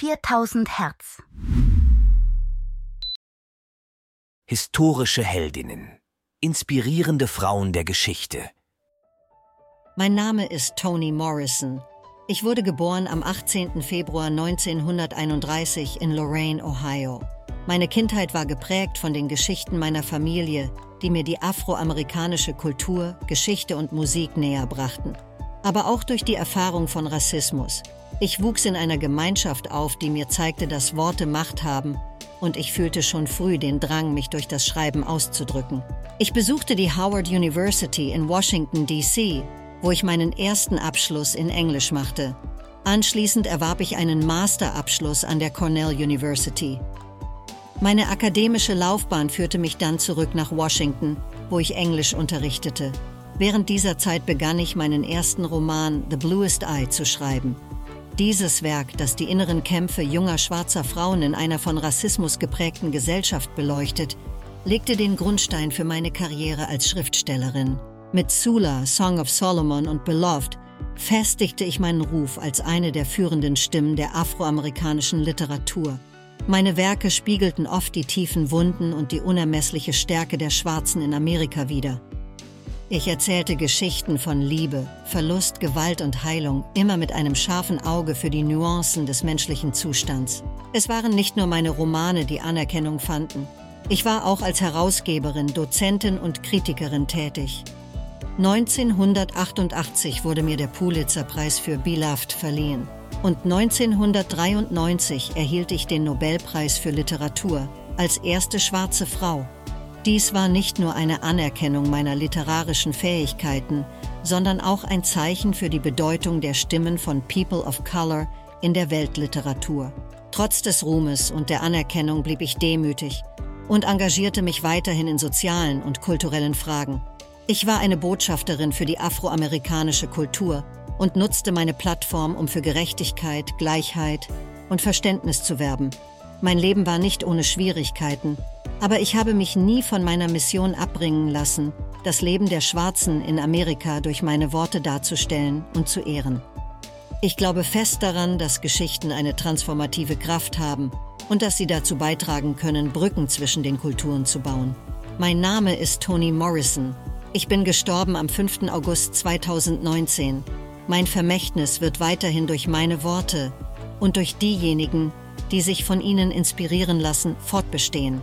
4000 Hertz. Historische Heldinnen. Inspirierende Frauen der Geschichte. Mein Name ist Toni Morrison. Ich wurde geboren am 18. Februar 1931 in Lorain, Ohio. Meine Kindheit war geprägt von den Geschichten meiner Familie, die mir die afroamerikanische Kultur, Geschichte und Musik näher brachten. Aber auch durch die Erfahrung von Rassismus. Ich wuchs in einer Gemeinschaft auf, die mir zeigte, dass Worte Macht haben und ich fühlte schon früh den Drang, mich durch das Schreiben auszudrücken. Ich besuchte die Howard University in Washington, D.C., wo ich meinen ersten Abschluss in Englisch machte. Anschließend erwarb ich einen Masterabschluss an der Cornell University. Meine akademische Laufbahn führte mich dann zurück nach Washington, wo ich Englisch unterrichtete. Während dieser Zeit begann ich meinen ersten Roman The Bluest Eye zu schreiben. Dieses Werk, das die inneren Kämpfe junger schwarzer Frauen in einer von Rassismus geprägten Gesellschaft beleuchtet, legte den Grundstein für meine Karriere als Schriftstellerin. Mit Sula, Song of Solomon und Beloved festigte ich meinen Ruf als eine der führenden Stimmen der afroamerikanischen Literatur. Meine Werke spiegelten oft die tiefen Wunden und die unermessliche Stärke der Schwarzen in Amerika wider. Ich erzählte Geschichten von Liebe, Verlust, Gewalt und Heilung, immer mit einem scharfen Auge für die Nuancen des menschlichen Zustands. Es waren nicht nur meine Romane, die Anerkennung fanden. Ich war auch als Herausgeberin, Dozentin und Kritikerin tätig. 1988 wurde mir der Pulitzer-Preis für Beloved verliehen. Und 1993 erhielt ich den Nobelpreis für Literatur als erste schwarze Frau. Dies war nicht nur eine Anerkennung meiner literarischen Fähigkeiten, sondern auch ein Zeichen für die Bedeutung der Stimmen von People of Color in der Weltliteratur. Trotz des Ruhmes und der Anerkennung blieb ich demütig und engagierte mich weiterhin in sozialen und kulturellen Fragen. Ich war eine Botschafterin für die afroamerikanische Kultur und nutzte meine Plattform, um für Gerechtigkeit, Gleichheit und Verständnis zu werben. Mein Leben war nicht ohne Schwierigkeiten, aber ich habe mich nie von meiner Mission abbringen lassen, das Leben der Schwarzen in Amerika durch meine Worte darzustellen und zu ehren. Ich glaube fest daran, dass Geschichten eine transformative Kraft haben und dass sie dazu beitragen können, Brücken zwischen den Kulturen zu bauen. Mein Name ist Toni Morrison. Ich bin gestorben am 5. August 2019. Mein Vermächtnis wird weiterhin durch meine Worte und durch diejenigen, die sich von ihnen inspirieren lassen, fortbestehen.